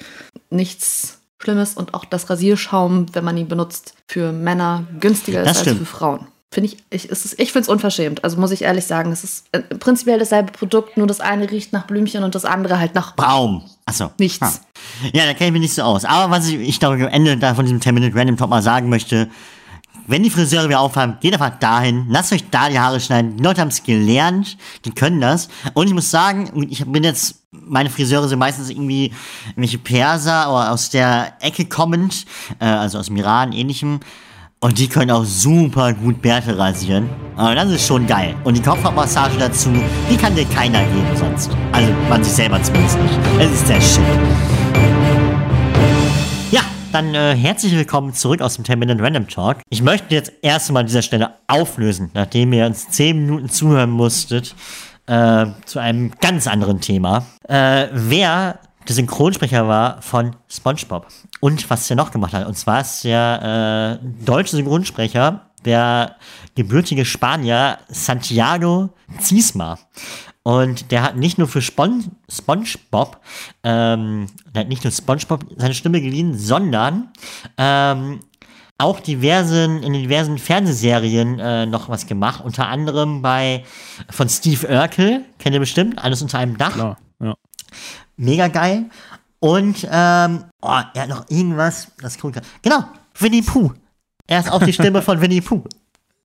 nichts Schlimmes und auch das Rasierschaum, wenn man ihn benutzt, für Männer günstiger Das ist stimmt. als für Frauen. Finde ich, ich, es ist, ich finde es unverschämt. Also muss ich ehrlich sagen, es ist äh, prinzipiell dasselbe Produkt, nur das eine riecht nach Blümchen und das andere halt nach Baum. Achso. nichts. Ah. Ja, da kenne ich mich nicht so aus. Aber was ich, ich glaube, am Ende da von diesem 10 Minute Random Talk mal sagen möchte, wenn die Friseure wieder aufhaben, geht einfach dahin, lasst euch da die Haare schneiden. Die Leute haben es gelernt, die können das. Und ich muss sagen, ich bin jetzt meine Friseure sind meistens irgendwie irgendwelche Perser oder aus der Ecke kommend, äh, also aus dem Iran, ähnlichem. Und die können auch super gut Bärte rasieren. Aber das ist schon geil. Und die Kopfhautmassage dazu, die kann dir keiner geben sonst. Also man sich selber zumindest nicht. Es ist sehr schön. Ja, dann äh, herzlich willkommen zurück aus dem 10-Minute Random Talk. Ich möchte jetzt erst mal an dieser Stelle auflösen, nachdem ihr uns 10 Minuten zuhören musstet, äh, zu einem ganz anderen Thema. Äh, wer der Synchronsprecher war von SpongeBob. Und was er noch gemacht hat. Und zwar ist der äh, deutsche Synchronsprecher der gebürtige Spanier Santiago Ziesma. Und der hat nicht nur für Spon SpongeBob, ähm, der hat nicht nur SpongeBob seine Stimme geliehen, sondern ähm, auch diversen, in diversen Fernsehserien äh, noch was gemacht. Unter anderem bei von Steve Urkel, kennt ihr bestimmt, alles unter einem Dach. Klar, ja. Mega geil. Und, ähm, oh, er hat noch irgendwas, das guckt Genau, Winnie Pooh. Er ist auch die Stimme von Winnie Pooh.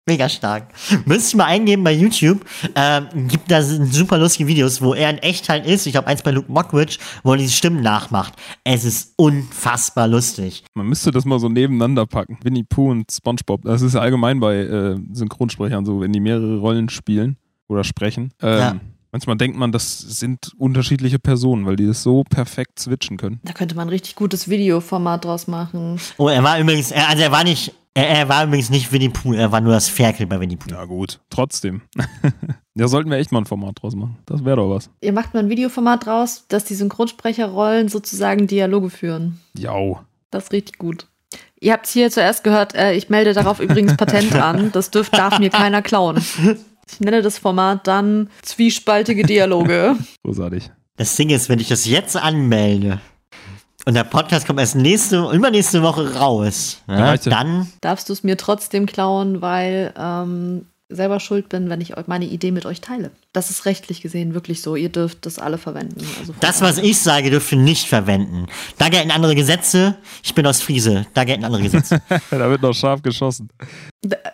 Mega stark. Müsst ihr mal eingeben bei YouTube. Ähm, gibt da super lustige Videos, wo er in Echtheit ist. Ich glaube, eins bei Luke Mockridge, wo er die Stimmen nachmacht. Es ist unfassbar lustig. Man müsste das mal so nebeneinander packen. Winnie Pooh und SpongeBob. Das ist allgemein bei äh, Synchronsprechern so, wenn die mehrere Rollen spielen oder sprechen. Ähm, Ja. Manchmal denkt man, das sind unterschiedliche Personen, weil die das so perfekt switchen können. Da könnte man ein richtig gutes Videoformat draus machen. Oh, er war übrigens, also er war nicht, er, er war übrigens nicht Winnie Pooh, er war nur das Ferkel bei Winnie Pooh. Ja, gut. Trotzdem. *laughs* ja, sollten wir echt mal ein Format draus machen. Das wäre doch was. Ihr macht mal ein Videoformat draus, dass die Synchronsprecherrollen sozusagen Dialoge führen. Jau. Das ist richtig gut. Ihr habt es hier zuerst gehört, äh, ich melde darauf übrigens Patent *laughs* an. Das dürft, darf mir keiner klauen. Ich nenne das Format dann zwiespaltige Dialoge. Großartig. Das Ding ist, wenn ich das jetzt anmelde und der Podcast kommt erst nächste, übernächste Woche raus, Ja, ja. dann, Darfst du es mir trotzdem klauen, weil ähm, selber schuld bin, wenn ich meine Idee mit euch teile. Das ist rechtlich gesehen wirklich so. Ihr dürft das alle verwenden. Also das, was ich sage, dürft ihr nicht verwenden. Da gelten andere Gesetze. Ich bin aus Friese. Da gelten andere Gesetze. *laughs* da wird noch scharf geschossen.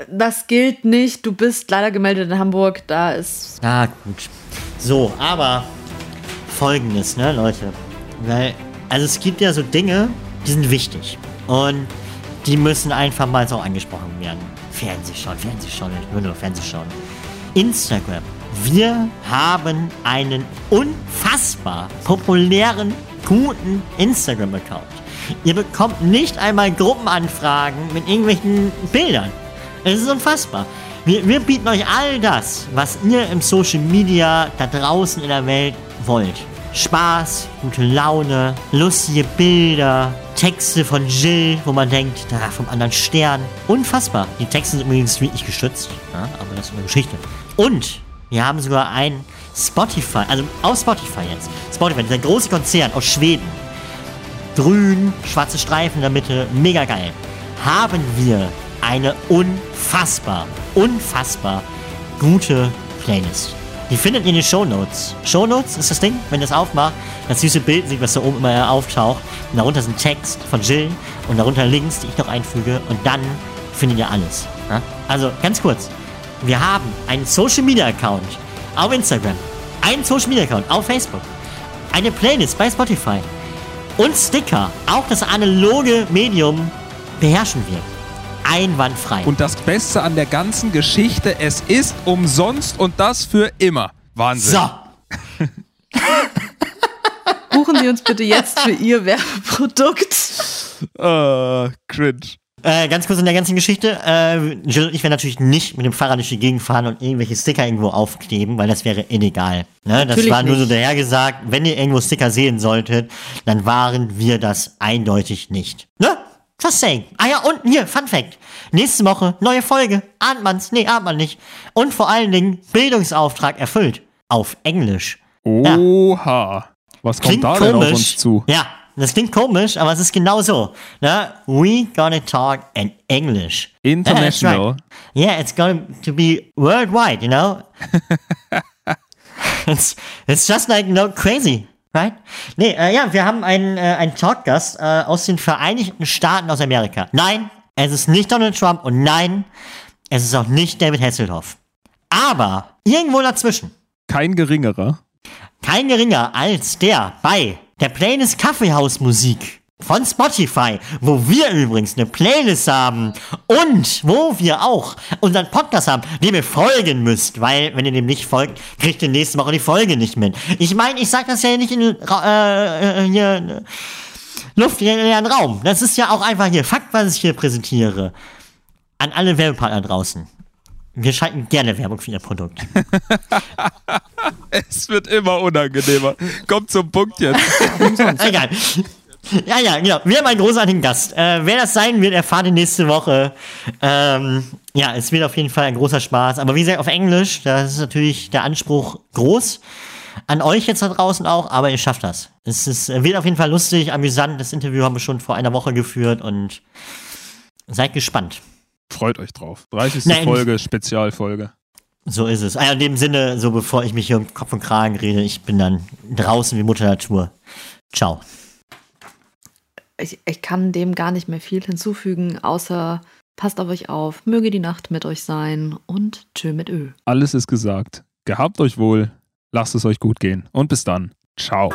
Das gilt nicht. Du bist leider gemeldet in Hamburg. Da ist. ah, gut. So, aber folgendes, ne, Leute. Weil, also es gibt ja so Dinge, die sind wichtig. Und die müssen einfach mal so angesprochen werden. Fernsehschauen, Fernsehschauen, ich will nur Fernsehschauen. Instagram. Wir haben einen unfassbar populären, guten Instagram-Account. Ihr bekommt nicht einmal Gruppenanfragen mit irgendwelchen Bildern. Es ist unfassbar. Wir, wir bieten euch all das, was ihr im Social Media da draußen in der Welt wollt. Spaß, gute Laune, lustige Bilder, Texte von Jill, wo man denkt, da vom anderen Stern. Unfassbar. Die Texte sind übrigens wirklich geschützt, ja, aber das ist eine Geschichte. Und wir haben sogar ein Spotify, also auf Spotify jetzt. Spotify, dieser große Konzern aus Schweden. Grün, schwarze Streifen in der Mitte, mega geil. Haben wir eine unfassbar, unfassbar gute Playlist. Die findet ihr in den Shownotes. Shownotes ist das Ding, wenn ihr es aufmacht, das süße Bild sieht, was da oben immer auftaucht. Und darunter ein Text von Jill und darunter Links, die ich noch einfüge. Und dann findet ihr alles. Also ganz kurz. Wir haben einen Social Media Account auf Instagram, einen Social Media Account auf Facebook, eine Playlist bei Spotify und Sticker. Auch das analoge Medium beherrschen wir. Einwandfrei. Und das Beste an der ganzen Geschichte, es ist umsonst und das für immer. Wahnsinn. so. *laughs* Buchen Sie uns bitte jetzt für Ihr Werbeprodukt. Äh, cringe. Äh, ganz kurz in der ganzen Geschichte. Äh, Jill und ich werden natürlich nicht mit dem Fahrrad durch die Gegend fahren und irgendwelche Sticker irgendwo aufkleben, weil das wäre illegal. Ne? Das war nur so dahergesagt. Wenn ihr irgendwo Sticker sehen solltet, dann waren wir das eindeutig nicht. Ne? Just saying. Ah ja, und hier, Fun Fact. Nächste Woche, neue Folge. Ahnt man's? Nee, ahnt man nicht. Und vor allen Dingen, Bildungsauftrag erfüllt. Auf Englisch. Oha. Was kommt Klingt da komisch. denn auf uns zu? Ja, das klingt komisch, aber es ist genau so. Ne? We gonna talk in English. *laughs* International. Yeah, Yeah, it's going to be worldwide, you know? *laughs* it's, it's just like, no, crazy, right? Nee, äh, ja, wir haben einen, äh, einen Talkgast äh, aus den Vereinigten Staaten aus Amerika. Nein, es ist nicht Donald Trump und nein, es ist auch nicht David Hasselhoff. Aber irgendwo dazwischen. Kein geringerer. kein geringer als der bei der Playlist Kaffeehausmusik von Spotify, wo wir übrigens eine Playlist haben und wo wir auch unseren Podcast haben, dem ihr folgen müsst, weil wenn ihr dem nicht folgt, kriegt ihr nächste Woche die Folge nicht mit. Ich meine, ich sag das ja nicht in äh, äh, hier, luftleeren Raum. Das ist ja auch einfach hier Fakt, was ich hier präsentiere. An alle Werbepartner draußen. Wir schalten gerne Werbung für Ihr Produkt. *laughs* es wird immer unangenehmer. Kommt zum Punkt jetzt. Egal. Ja, ja, genau. Wir haben einen großartigen Gast. Äh, wer das sein wird, erfahrt ihr nächste Woche. Ähm, ja, es wird auf jeden Fall ein großer Spaß. Aber wie gesagt, auf Englisch, da ist natürlich der Anspruch groß. An euch jetzt da draußen auch, aber ihr schafft das. Es ist, wird auf jeden Fall lustig, amüsant. Das Interview haben wir schon vor einer Woche geführt und seid gespannt. Freut euch drauf. 30. Nein, Folge, Spezialfolge. So ist es. Ah, in dem Sinne, so bevor ich mich hier um Kopf und Kragen rede, ich bin dann draußen wie Mutter Natur. Ciao ich, ich kann dem gar nicht mehr viel hinzufügen, außer passt auf euch auf, möge die Nacht mit euch sein und tschö mit Ö. Alles ist gesagt. Gehabt euch wohl, lasst es euch gut gehen und bis dann. Ciao.